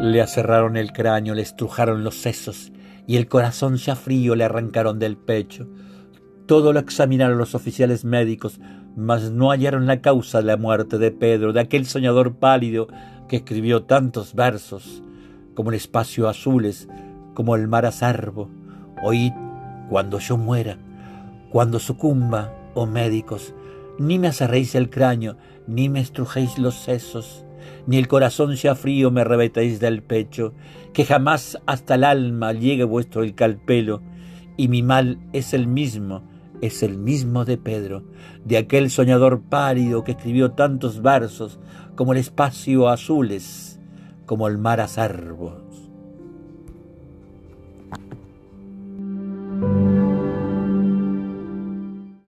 Le aserraron el cráneo, le estrujaron los sesos y el corazón ya frío le arrancaron del pecho. Todo lo examinaron los oficiales médicos, mas no hallaron la causa de la muerte de Pedro, de aquel soñador pálido que escribió tantos versos, como el espacio azules, como el mar azarbo. Oíd, cuando yo muera, cuando sucumba, oh médicos, ni me aserréis el cráneo, ni me estrujéis los sesos, ni el corazón sea frío me rebetéis del pecho, que jamás hasta el alma llegue vuestro el calpelo, y mi mal es el mismo, es el mismo de Pedro, de aquel soñador pálido que escribió tantos versos como el espacio azules, como el mar azarbo.